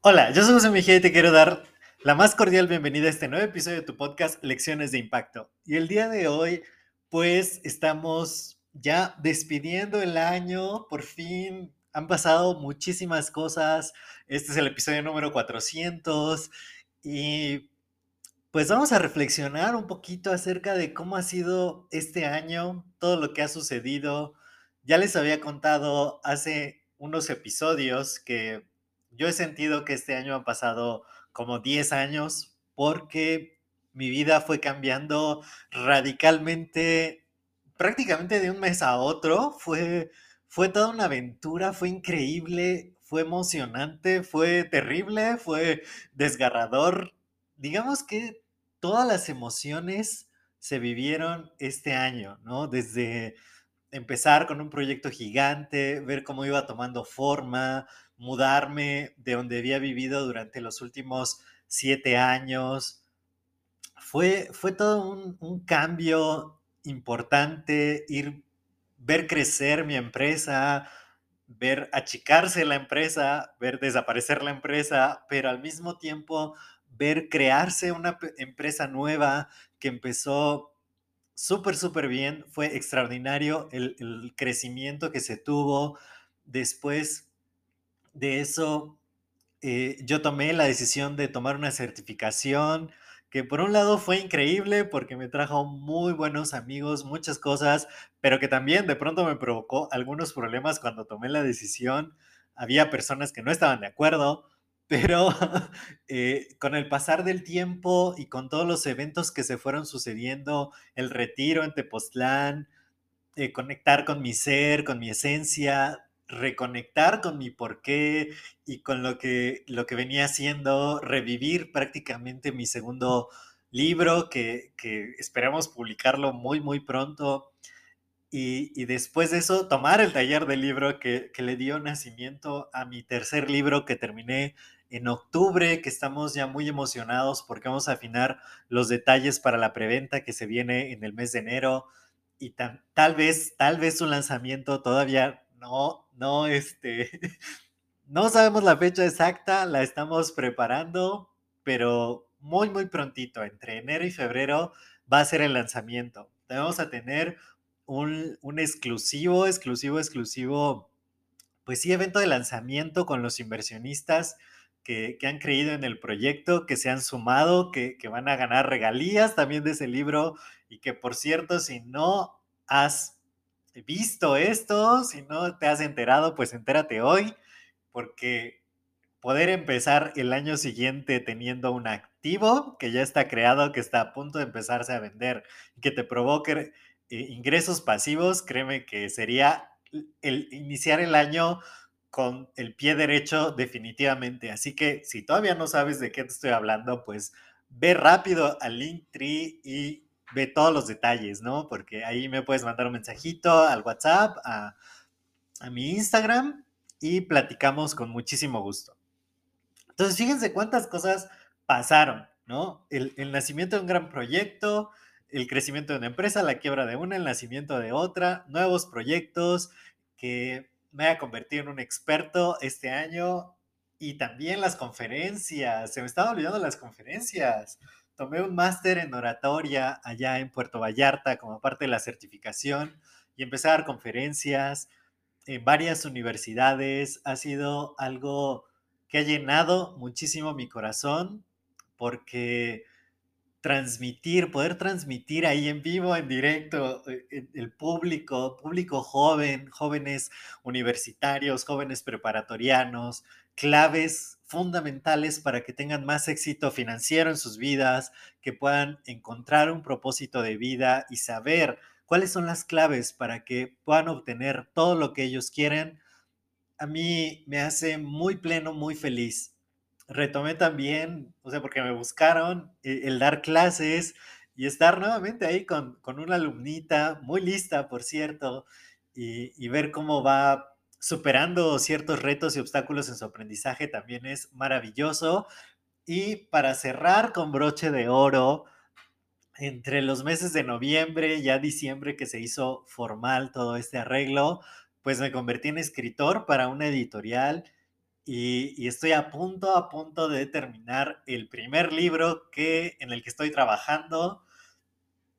Hola, yo soy José Mejía y te quiero dar la más cordial bienvenida a este nuevo episodio de tu podcast Lecciones de Impacto. Y el día de hoy, pues estamos ya despidiendo el año, por fin han pasado muchísimas cosas. Este es el episodio número 400 y pues vamos a reflexionar un poquito acerca de cómo ha sido este año, todo lo que ha sucedido. Ya les había contado hace unos episodios que yo he sentido que este año han pasado como 10 años porque mi vida fue cambiando radicalmente, prácticamente de un mes a otro. Fue, fue toda una aventura, fue increíble, fue emocionante, fue terrible, fue desgarrador. Digamos que todas las emociones se vivieron este año, ¿no? Desde empezar con un proyecto gigante, ver cómo iba tomando forma, mudarme de donde había vivido durante los últimos siete años. Fue, fue todo un, cambio importante, ir, ver crecer mi empresa, ver achicarse la empresa, ver desaparecer la empresa, pero al mismo tiempo ver crearse una empresa nueva que empezó súper, súper bien. Fue extraordinario el, crecimiento que se tuvo. Después de eso, eh, yo tomé la decisión de tomar una certificación que por un lado fue increíble porque me trajo muy buenos amigos, muchas cosas, pero que también de pronto me provocó algunos problemas cuando tomé la decisión. Había personas que no estaban de acuerdo, pero eh, con el pasar del tiempo y con todos los eventos que se fueron sucediendo, el retiro en Tepoztlán, eh, conectar con mi ser, con mi esencia, reconectar con mi porqué y con lo que, lo que venía haciendo, revivir prácticamente mi segundo libro, que, esperamos publicarlo muy, muy pronto. Y, después de eso, tomar el taller del libro que, que, le dio nacimiento a mi tercer libro que terminé en octubre, que estamos ya muy emocionados porque vamos a afinar los detalles para la preventa que se viene en el mes de enero. Y tal vez, tal vez su lanzamiento todavía no, no, este, no sabemos la fecha exacta, la estamos preparando, pero muy, muy prontito, entre enero y febrero, va a ser el lanzamiento. Vamos a tener un, un exclusivo, exclusivo, exclusivo, pues sí, evento de lanzamiento con los inversionistas que, han creído en el proyecto, que se han sumado, que, que, van a ganar regalías también de ese libro y que por cierto, si no has visto esto, si no te has enterado, pues entérate hoy, porque poder empezar el año siguiente teniendo un activo que ya está creado, que está a punto de empezarse a vender, que te provoque eh, ingresos pasivos, créeme que sería el iniciar el año con el pie derecho definitivamente. Así que si todavía no sabes de qué te estoy hablando, pues ve rápido al Linktree y ve todos los detalles, ¿no? Porque ahí me puedes mandar un mensajito al WhatsApp, a, mi Instagram y platicamos con muchísimo gusto. Entonces, fíjense cuántas cosas pasaron, ¿no? El, el, nacimiento de un gran proyecto, el crecimiento de una empresa, la quiebra de una, el nacimiento de otra, nuevos proyectos que me ha convertido en un experto este año y también las conferencias. Se me estaban olvidando las conferencias tomé un máster en oratoria allá en Puerto Vallarta como parte de la certificación y empecé a dar conferencias en varias universidades. Ha sido algo que ha llenado muchísimo mi corazón porque transmitir, poder transmitir ahí en vivo, en directo, eh, el público, público joven, jóvenes universitarios, jóvenes preparatorianos, claves fundamentales para que tengan más éxito financiero en sus vidas, que puedan encontrar un propósito de vida y saber cuáles son las claves para que puedan obtener todo lo que ellos quieren, a mí me hace muy pleno, muy feliz. Retomé también, o sea, porque me buscaron eh, el, dar clases y estar nuevamente ahí con, con una alumnita, muy lista, por cierto, y, y ver cómo va superando ciertos retos y obstáculos en su aprendizaje también es maravilloso. Y para cerrar con broche de oro, entre los meses de noviembre, ya diciembre que se hizo formal todo este arreglo, pues me convertí en escritor para una editorial y, estoy a punto, a punto de terminar el primer libro que, en el que estoy trabajando,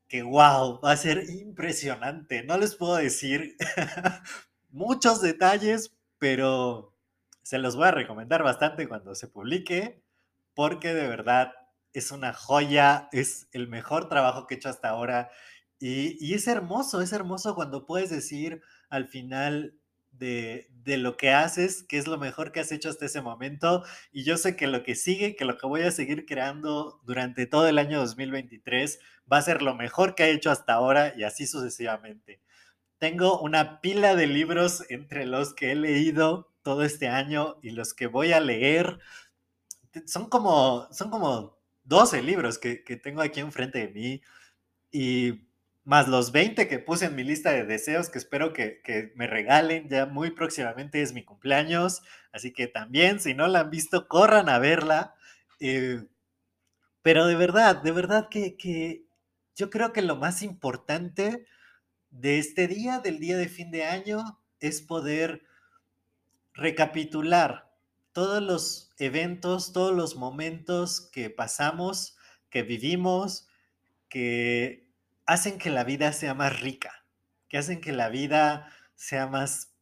que wow, va a ser impresionante. No les puedo decir muchos detalles, pero se los voy a recomendar bastante cuando se publique, porque de verdad es una joya, es el mejor trabajo que he hecho hasta ahora. Y, es hermoso, es hermoso cuando puedes decir al final de, de, lo que haces, que es lo mejor que has hecho hasta ese momento. Y yo sé que lo que sigue, que lo que voy a seguir creando durante todo el año 2023 va a ser lo mejor que he hecho hasta ahora y así sucesivamente. Tengo una pila de libros entre los que he leído todo este año y los que voy a leer. Son como, son como 12 libros que, que tengo aquí enfrente de mí y más los 20 que puse en mi lista de deseos que espero que, que, me regalen ya muy próximamente es mi cumpleaños, así que también si no la han visto, corran a verla. Eh, pero de verdad, de verdad que, que, yo creo que lo más importante de este día, del día de fin de año, es poder recapitular todos los eventos, todos los momentos que pasamos, que vivimos, que hacen que la vida sea más rica, que hacen que la vida sea más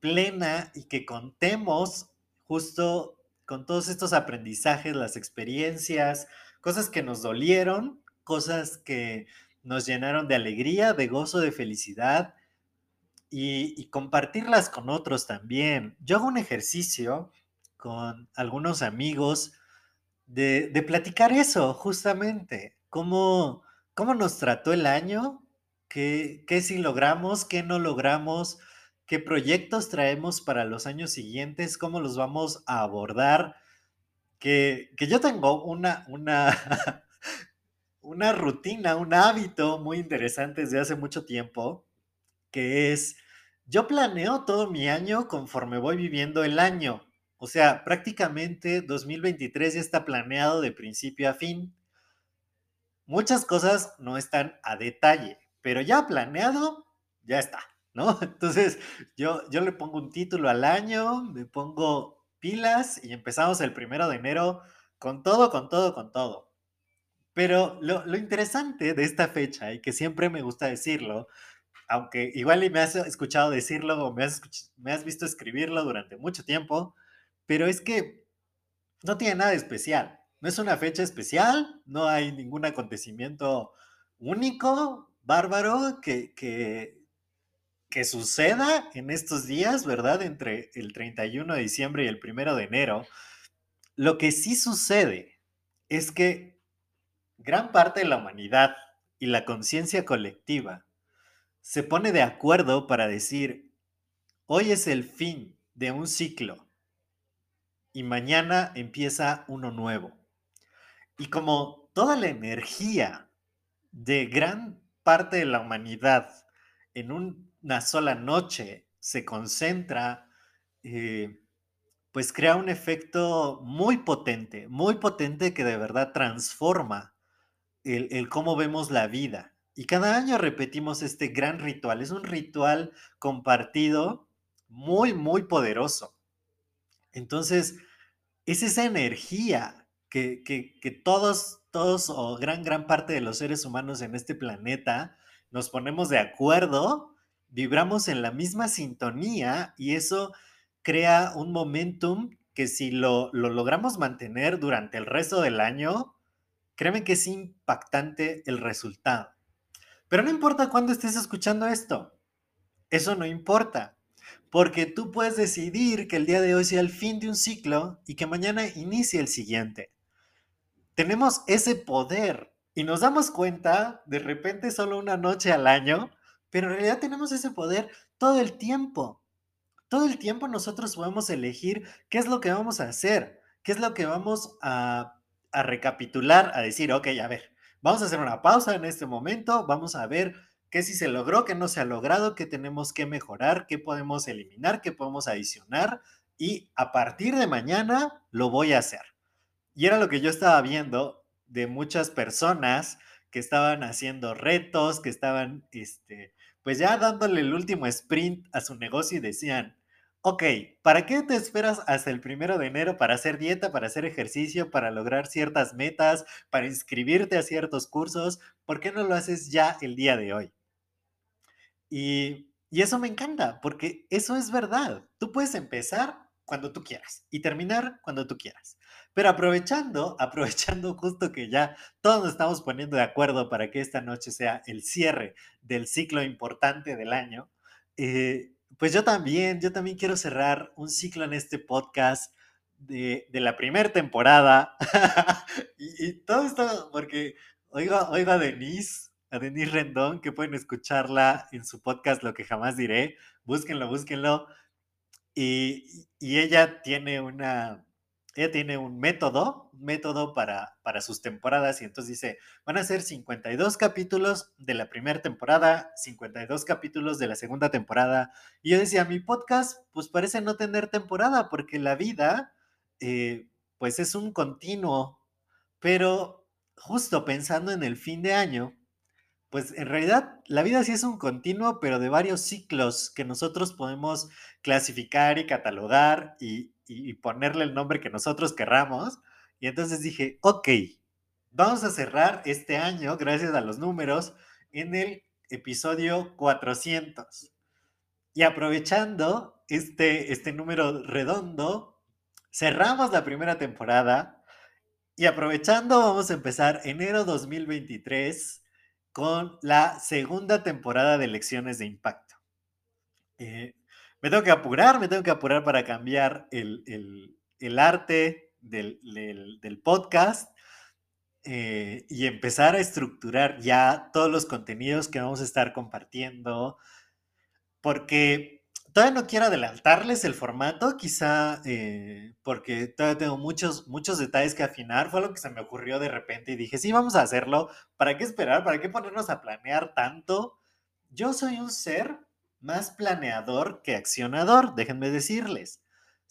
plena y que contemos justo con todos estos aprendizajes, las experiencias, cosas que nos dolieron, cosas que nos llenaron de alegría, de gozo, de felicidad y, compartirlas con otros también. Yo hago un ejercicio con algunos amigos de, platicar eso, justamente, cómo, cómo nos trató el año, qué, qué sí logramos, qué no logramos, qué proyectos traemos para los años siguientes, cómo los vamos a abordar. Que, que yo tengo una, una, una rutina, un hábito muy interesante desde hace mucho tiempo, que es, yo planeo todo mi año conforme voy viviendo el año. O sea, prácticamente 2023 ya está planeado de principio a fin. Muchas cosas no están a detalle, pero ya planeado, ya está, ¿no? Entonces, yo, yo le pongo un título al año, me pongo pilas y empezamos el primero de enero con todo, con todo, con todo. Pero lo, interesante de esta fecha, y que siempre me gusta decirlo, aunque igual me has escuchado decirlo o me has, me has visto escribirlo durante mucho tiempo, pero es que no tiene nada especial. No es una fecha especial, no hay ningún acontecimiento único, bárbaro, que, que, que suceda en estos días, ¿verdad? Entre el 31 de diciembre y el 1 de enero. Lo que sí sucede es que gran parte de la humanidad y la conciencia colectiva se pone de acuerdo para decir, hoy es el fin de un ciclo y mañana empieza uno nuevo. Y como toda la energía de gran parte de la humanidad en una sola noche se concentra, eh, pues crea un efecto muy potente, muy potente que de verdad transforma el, cómo vemos la vida. Y cada año repetimos este gran ritual. Es un ritual compartido muy, muy poderoso. Entonces, es esa energía que, todos, todos o gran, gran parte de los seres humanos en este planeta nos ponemos de acuerdo, vibramos en la misma sintonía y eso crea un momentum que si lo, lo logramos mantener durante el resto del año, Créeme que es impactante el resultado. Pero no importa cuándo estés escuchando esto. Eso no importa. Porque tú puedes decidir que el día de hoy sea el fin de un ciclo y que mañana inicie el siguiente. Tenemos ese poder y nos damos cuenta de repente solo una noche al año pero en realidad tenemos ese poder todo el tiempo. Todo el tiempo nosotros podemos elegir qué es lo que vamos a hacer, qué es lo que vamos a, recapitular, a decir, ok, a ver, vamos a hacer una pausa en este momento, vamos a ver qué si se logró, qué no se ha logrado, qué tenemos que mejorar, qué podemos eliminar, qué podemos adicionar y a partir de mañana lo voy a hacer. Y era lo que yo estaba viendo de muchas personas que estaban haciendo retos, que estaban, este, pues ya dándole el último sprint a su negocio y decían, ok, ¿para qué te esperas hasta el primero de enero para hacer dieta, para hacer ejercicio, para lograr ciertas metas, para inscribirte a ciertos cursos? ¿Por qué no lo haces ya el día de hoy? Y, y eso me encanta, porque eso es verdad. Tú puedes empezar cuando tú quieras y terminar cuando tú quieras. Pero aprovechando, aprovechando justo que ya todos nos estamos poniendo de acuerdo para que esta noche sea el cierre del ciclo importante del año, eh, pues yo también, yo también quiero cerrar un ciclo en este podcast de, de la primera temporada. y, y, todo esto porque oigo, oigo a Denise, a Denise Rendón, que pueden escucharla en su podcast Lo que jamás diré. Búsquenlo, búsquenlo. Y, y ella tiene una, ella tiene un método, método para, para sus temporadas y entonces dice, van a ser 52 capítulos de la primera temporada, 52 capítulos de la segunda temporada. Y yo decía, mi podcast pues parece no tener temporada porque la vida eh, pues es un continuo, pero justo pensando en el fin de año, pues en realidad la vida sí es un continuo, pero de varios ciclos que nosotros podemos clasificar y catalogar y, y, ponerle el nombre que nosotros querramos. Y entonces dije, ok, vamos a cerrar este año, gracias a los números, en el episodio 400. Y aprovechando este, este número redondo, cerramos la primera temporada y aprovechando vamos a empezar enero 2023 con la segunda temporada de Lecciones de Impacto. Eh, me tengo que apurar, me tengo que apurar para cambiar el, el, el arte del, del, podcast eh, y empezar a estructurar ya todos los contenidos que vamos a estar compartiendo, porque todavía no quiero adelantarles el formato, quizá eh, porque todavía tengo muchos, muchos detalles que afinar, fue lo que se me ocurrió de repente y dije, sí, vamos a hacerlo, ¿para qué esperar? ¿Para qué ponernos a planear tanto? Yo soy un ser más planeador que accionador, déjenme decirles.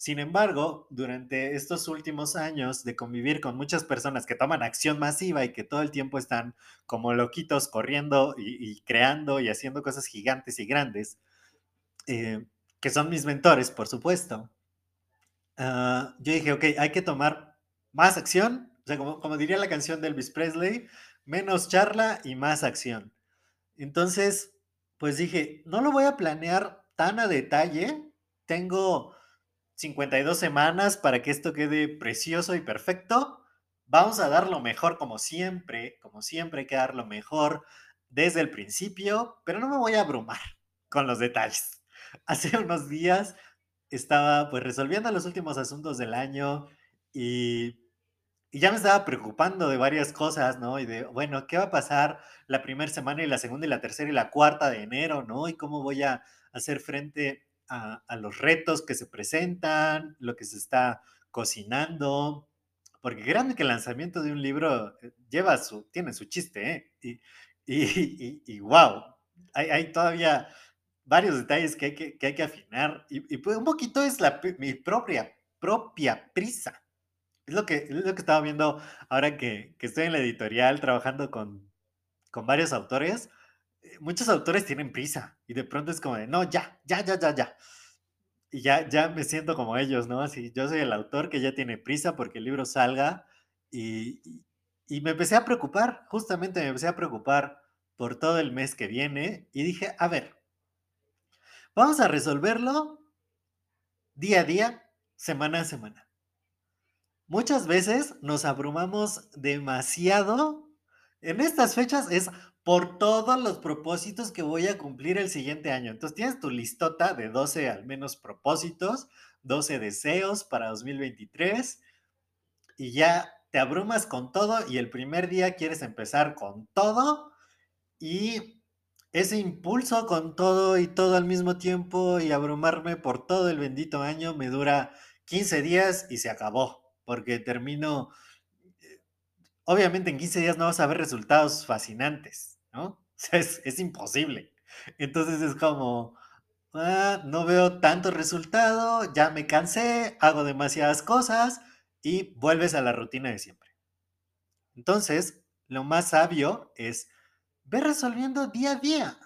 Sin embargo, durante estos últimos años de convivir con muchas personas que toman acción masiva y que todo el tiempo están como loquitos corriendo y, creando y haciendo cosas gigantes y grandes, eh, que son mis mentores, por supuesto, uh, yo dije, ok, hay que tomar más acción, o sea, como, como diría la canción de Elvis Presley, menos charla y más acción. Entonces, pues dije, no lo voy a planear tan a detalle. Tengo 52 semanas para que esto quede precioso y perfecto. Vamos a dar lo mejor como siempre, como siempre hay que dar lo mejor desde el principio, pero no me voy a abrumar con los detalles. Hace unos días estaba pues resolviendo los últimos asuntos del año y y ya me estaba preocupando de varias cosas, ¿no? Y de, bueno, ¿qué va a pasar la primera semana y la segunda y la tercera y la cuarta de enero, ¿no? Y cómo voy a hacer frente a, los retos que se presentan, lo que se está cocinando. Porque grande que el lanzamiento de un libro eh, lleva su, tiene su chiste, ¿eh? Y, y, y, y wow, hay, todavía varios detalles que hay que, que, hay que afinar. Y, pues un poquito es la, mi propia, propia prisa es lo que, es lo que estaba viendo ahora que, que estoy en la editorial trabajando con, con varios autores. Eh, muchos autores tienen prisa y de pronto es como de, no, ya, ya, ya, ya, ya. Y ya, ya me siento como ellos, ¿no? Así, yo soy el autor que ya tiene prisa porque el libro salga y, y, y me empecé a preocupar, justamente me empecé a preocupar por todo el mes que viene y dije, a ver, vamos a resolverlo día a día, semana a semana. Muchas veces nos abrumamos demasiado. En estas fechas es por todos los propósitos que voy a cumplir el siguiente año. Entonces tienes tu listota de 12 al menos propósitos, 12 deseos para 2023 y ya te abrumas con todo y el primer día quieres empezar con todo y ese impulso con todo y todo al mismo tiempo y abrumarme por todo el bendito año me dura 15 días y se acabó, porque termino, eh, obviamente en 15 días no vas a ver resultados fascinantes, ¿no? es, es imposible. Entonces es como, ah, no veo tanto resultado, ya me cansé, hago demasiadas cosas y vuelves a la rutina de siempre. Entonces, lo más sabio es ver resolviendo día a día.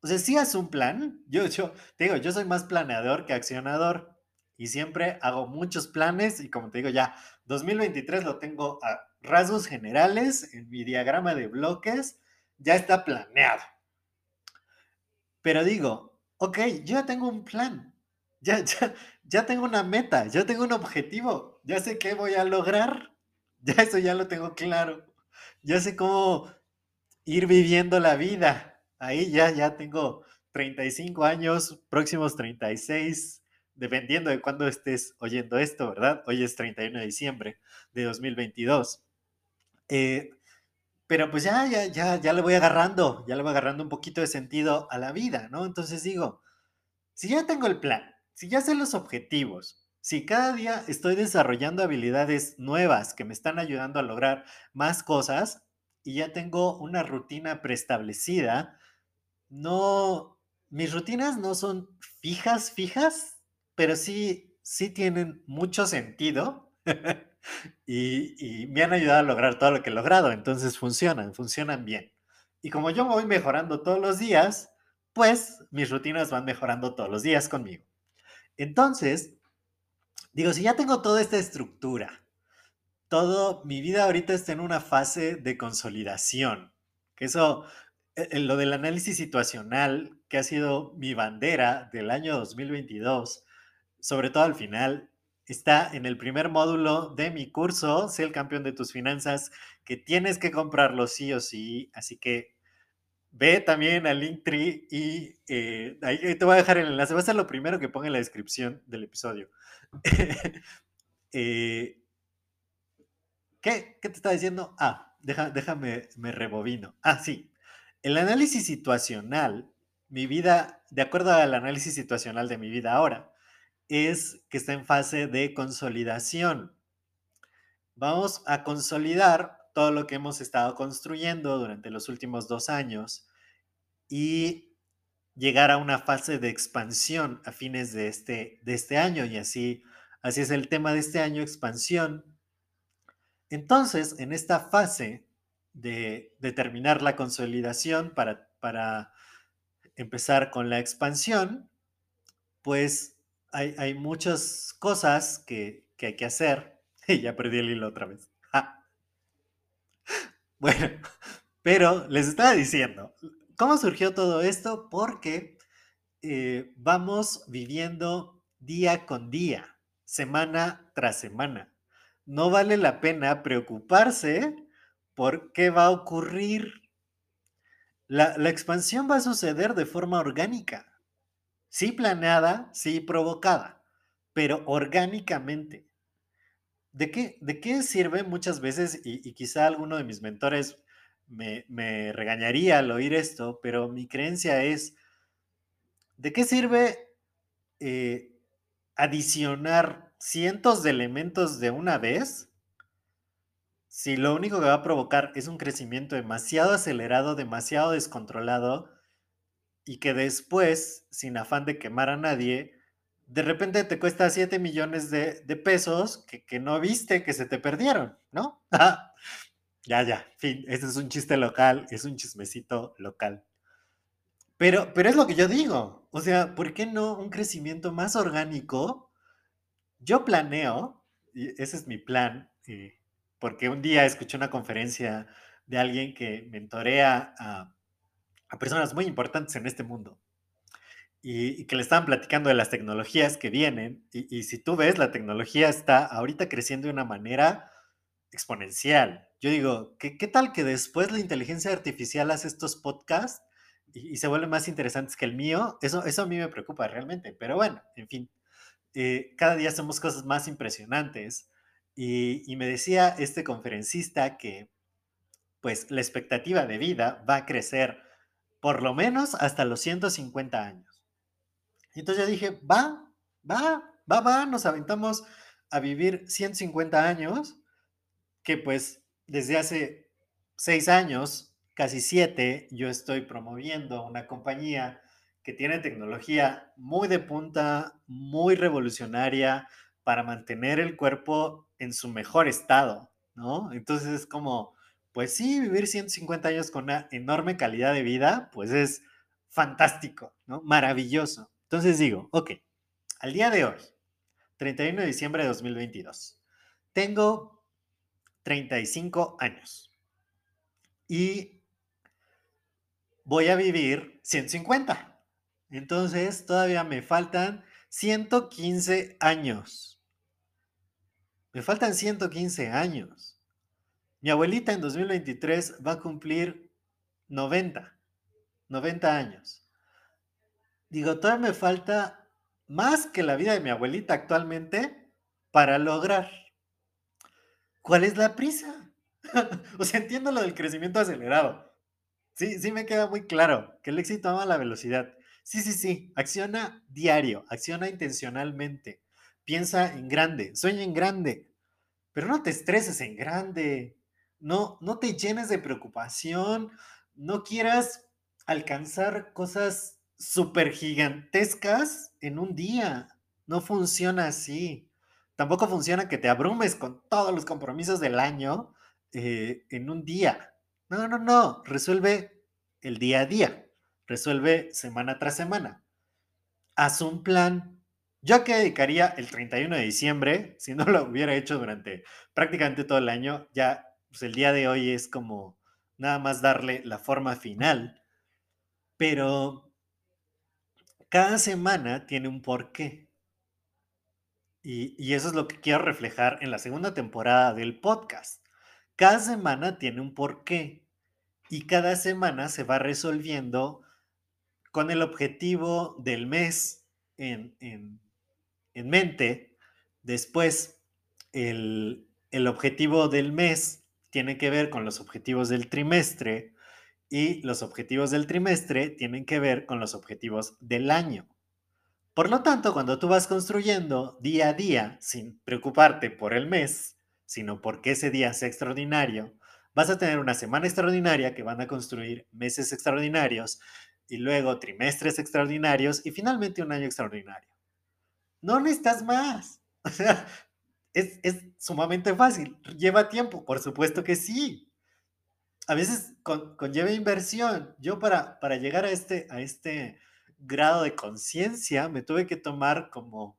O sea, si haces un plan, yo, yo te digo, yo soy más planeador que accionador y siempre hago muchos planes y como te digo, ya 2023 lo tengo a rasgos generales en mi diagrama de bloques, ya está planeado. Pero digo, ok, yo ya tengo un plan, ya, ya, ya tengo una meta, ya tengo un objetivo, ya sé qué voy a lograr, ya eso ya lo tengo claro, ya sé cómo ir viviendo la vida. Ahí ya, ya tengo 35 años, próximos 36, dependiendo de cuándo estés oyendo esto, ¿verdad? Hoy es 31 de diciembre de 2022. Eh, pero pues ya, ya, ya, ya le voy agarrando, ya le voy agarrando un poquito de sentido a la vida, ¿no? Entonces digo, si ya tengo el plan, si ya sé los objetivos, si cada día estoy desarrollando habilidades nuevas que me están ayudando a lograr más cosas y ya tengo una rutina preestablecida, no, mis rutinas no son fijas, fijas, pero sí, sí tienen mucho sentido y, y me han ayudado a lograr todo lo que he logrado. Entonces funcionan, funcionan bien. Y como yo voy mejorando todos los días, pues mis rutinas van mejorando todos los días conmigo. Entonces, digo, si ya tengo toda esta estructura, todo, mi vida ahorita está en una fase de consolidación, que eso, eh, eh, lo del análisis situacional, que ha sido mi bandera del año 2022, sobre todo al final, está en el primer módulo de mi curso, Sé el campeón de tus finanzas, que tienes que comprarlo sí o sí, así que ve también al Linktree y eh, ahí te voy a dejar el enlace, va a ser lo primero que ponga en la descripción del episodio. eh, ¿Qué? ¿Qué te estaba diciendo? Ah, déjame, me rebobino. Ah, sí. El análisis situacional, mi vida, de acuerdo al análisis situacional de mi vida ahora, es que está en fase de consolidación. Vamos a consolidar todo lo que hemos estado construyendo durante los últimos dos años y llegar a una fase de expansión a fines de este, de este año. Y así, así es el tema de este año, expansión entonces, en esta fase de, terminar la consolidación para, para, empezar con la expansión, pues hay, muchas cosas que, hay que hacer. Y ya perdí el hilo otra vez. Bueno, pero les estaba diciendo, ¿cómo surgió todo esto? Porque eh, vamos viviendo día con día, semana tras semana no vale la pena preocuparse por qué va a ocurrir. La, expansión va a suceder de forma orgánica, sí planeada, sí provocada, pero orgánicamente. ¿De qué, de qué sirve muchas veces, y, quizá alguno de mis mentores me, regañaría al oír esto, pero mi creencia es, ¿de qué sirve eh, adicionar cientos de elementos de una vez, si lo único que va a provocar es un crecimiento demasiado acelerado, demasiado descontrolado, y que después, sin afán de quemar a nadie, de repente te cuesta 7 millones de, pesos que, no viste que se te perdieron, ¿no? ya, ya, fin, este es un chiste local, es un chismecito local. Pero, pero es lo que yo digo, o sea, ¿por qué no un crecimiento más orgánico yo planeo, y ese es mi plan, eh, porque un día escuché una conferencia de alguien que mentorea a, personas muy importantes en este mundo y, que le estaban platicando de las tecnologías que vienen. Y, si tú ves, la tecnología está ahorita creciendo de una manera exponencial. Yo digo, ¿qué, qué tal que después la inteligencia artificial hace estos podcasts y, se vuelven más interesantes que el mío? Eso, eso a mí me preocupa realmente. Pero bueno, en fin. Eh, cada día hacemos cosas más impresionantes. Y, me decía este conferencista que pues la expectativa de vida va a crecer por lo menos hasta los 150 años. Entonces yo dije, va, va, va, va, nos aventamos a vivir 150 años, que pues desde hace seis años, casi siete, yo estoy promoviendo una compañía que tiene tecnología muy de punta, muy revolucionaria para mantener el cuerpo en su mejor estado, ¿no? Entonces es como, pues sí, vivir 150 años con una enorme calidad de vida, pues es fantástico, ¿no? Maravilloso. Entonces digo, ok, al día de hoy, 31 de diciembre de 2022, tengo 35 años y voy a vivir 150. Entonces, todavía me faltan 115 años. Me faltan 115 años. Mi abuelita en 2023 va a cumplir 90, 90 años. Digo, todavía me falta más que la vida de mi abuelita actualmente para lograr. ¿Cuál es la prisa? o sea, entiendo lo del crecimiento acelerado. Sí, sí me queda muy claro que el éxito ama la velocidad. Sí, sí, sí. Acciona diario, acciona intencionalmente. Piensa en grande, sueña en grande, pero no te estreses en grande. No, no te llenes de preocupación. No quieras alcanzar cosas súper gigantescas en un día. No funciona así. Tampoco funciona que te abrumes con todos los compromisos del año eh, en un día. No, no, no. Resuelve el día a día resuelve semana tras semana. Haz un plan. Yo a qué dedicaría el 31 de diciembre, si no lo hubiera hecho durante prácticamente todo el año, ya pues el día de hoy es como nada más darle la forma final. Pero cada semana tiene un porqué. Y, y eso es lo que quiero reflejar en la segunda temporada del podcast. Cada semana tiene un porqué y cada semana se va resolviendo con el objetivo del mes en, mente. Después, el, el objetivo del mes tiene que ver con los objetivos del trimestre y los objetivos del trimestre tienen que ver con los objetivos del año. Por lo tanto, cuando tú vas construyendo día a día, sin preocuparte por el mes, sino porque ese día sea extraordinario, vas a tener una semana extraordinaria que van a construir meses extraordinarios y luego trimestres extraordinarios y finalmente un año extraordinario. No necesitas más. es, sumamente fácil. ¿Lleva tiempo? Por supuesto que sí. A veces conlleva inversión. Yo para, para llegar a este, a este grado de conciencia me tuve que tomar como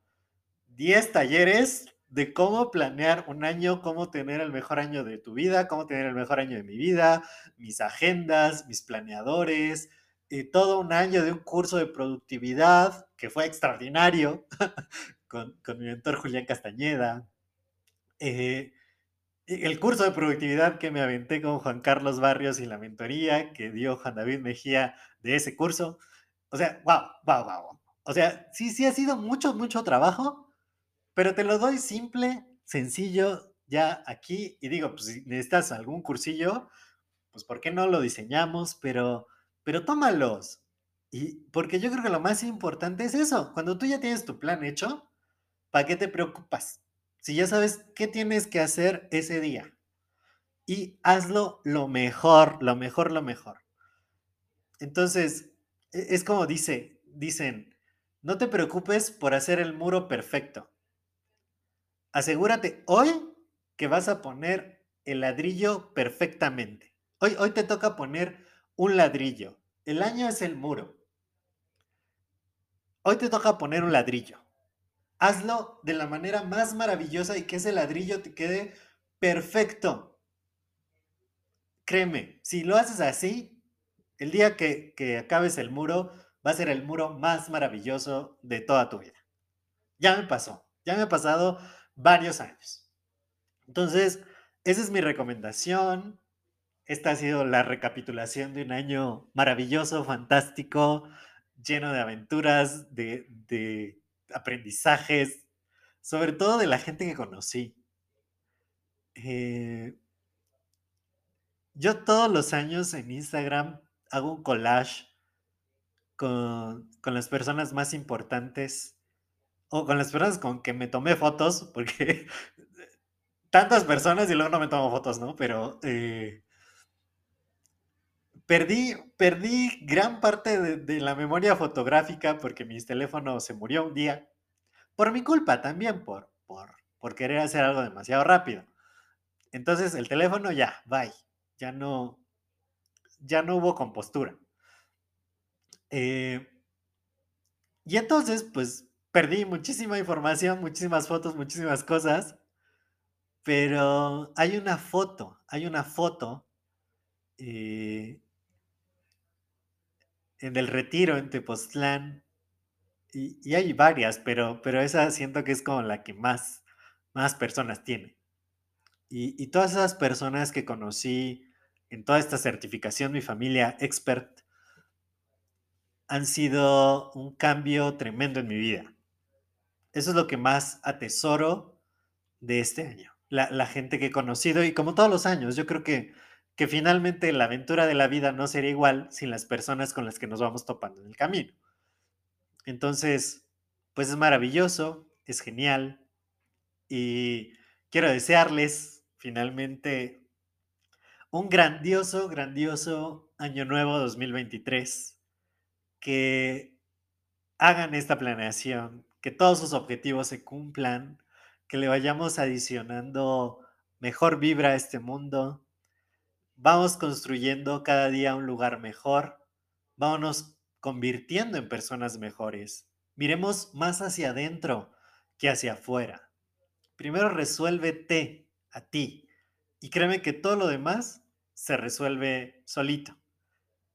10 talleres de cómo planear un año, cómo tener el mejor año de tu vida, cómo tener el mejor año de mi vida, mis agendas, mis planeadores, y todo un año de un curso de productividad que fue extraordinario con, mi mentor Julián Castañeda. Eh, el curso de productividad que me aventé con Juan Carlos Barrios y la mentoría que dio Juan David Mejía de ese curso. O sea, wow, wow, wow. O sea, sí, sí ha sido mucho, mucho trabajo, pero te lo doy simple, sencillo, ya aquí. Y digo, pues si necesitas algún cursillo, pues ¿por qué no lo diseñamos? Pero pero tómalos. Y porque yo creo que lo más importante es eso. Cuando tú ya tienes tu plan hecho, ¿para qué te preocupas? Si ya sabes qué tienes que hacer ese día. Y hazlo lo mejor, lo mejor, lo mejor. Entonces, e, es como dice, dicen, no te preocupes por hacer el muro perfecto. Asegúrate hoy que vas a poner el ladrillo perfectamente. Hoy, hoy te toca poner un ladrillo. El año es el muro. Hoy te toca poner un ladrillo. Hazlo de la manera más maravillosa y que ese ladrillo te quede perfecto. Créeme, si lo haces así, el día que, que acabes el muro va a ser el muro más maravilloso de toda tu vida. Ya me pasó, ya me ha pasado varios años. Entonces, esa es mi recomendación. Esta ha sido la recapitulación de un año maravilloso, fantástico, lleno de aventuras, de, aprendizajes, sobre todo de la gente que conocí. Eh, yo todos los años en Instagram hago un collage con, con las personas más importantes o con las personas con que me tomé fotos, porque tantas personas y luego no me tomo fotos, ¿no? Pero eh, perdí, perdí gran parte de, la memoria fotográfica porque mi teléfono se murió un día. Por mi culpa también, por, por, por querer hacer algo demasiado rápido. Entonces el teléfono ya, bye. Ya no, ya no hubo compostura. Eh, y entonces, pues, perdí muchísima información, muchísimas fotos, muchísimas cosas. Pero hay una foto, hay una foto eh, en el retiro en Tepoztlán. Y, y, hay varias, pero, pero esa siento que es como la que más, más personas tiene. Y, y todas esas personas que conocí en toda esta certificación, mi familia expert, han sido un cambio tremendo en mi vida. Eso es lo que más atesoro de este año. La, la, gente que he conocido y como todos los años, yo creo que, que finalmente la aventura de la vida no sería igual sin las personas con las que nos vamos topando en el camino. Entonces, pues es maravilloso, es genial y quiero desearles finalmente un grandioso, grandioso año nuevo 2023. Que hagan esta planeación, que todos sus objetivos se cumplan, que le vayamos adicionando mejor vibra a este mundo. Vamos construyendo cada día un lugar mejor. Vámonos convirtiendo en personas mejores. Miremos más hacia adentro que hacia afuera. Primero resuélvete a ti y créeme que todo lo demás se resuelve solito.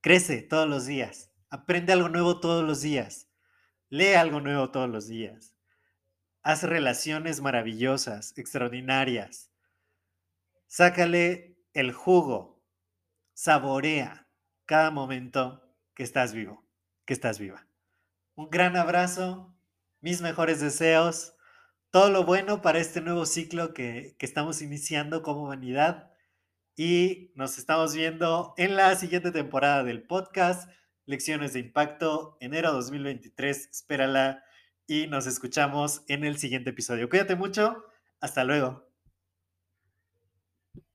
Crece todos los días, aprende algo nuevo todos los días, lee algo nuevo todos los días, haz relaciones maravillosas, extraordinarias, sácale el jugo, saborea cada momento que estás vivo, que estás viva. Un gran abrazo, mis mejores deseos todo lo bueno para este nuevo ciclo que, que, estamos iniciando como humanidad. Y nos estamos viendo en la siguiente temporada del podcast, Lecciones de Impacto, enero 2023. Espérala y nos escuchamos en el siguiente episodio. Cuídate mucho. Hasta luego.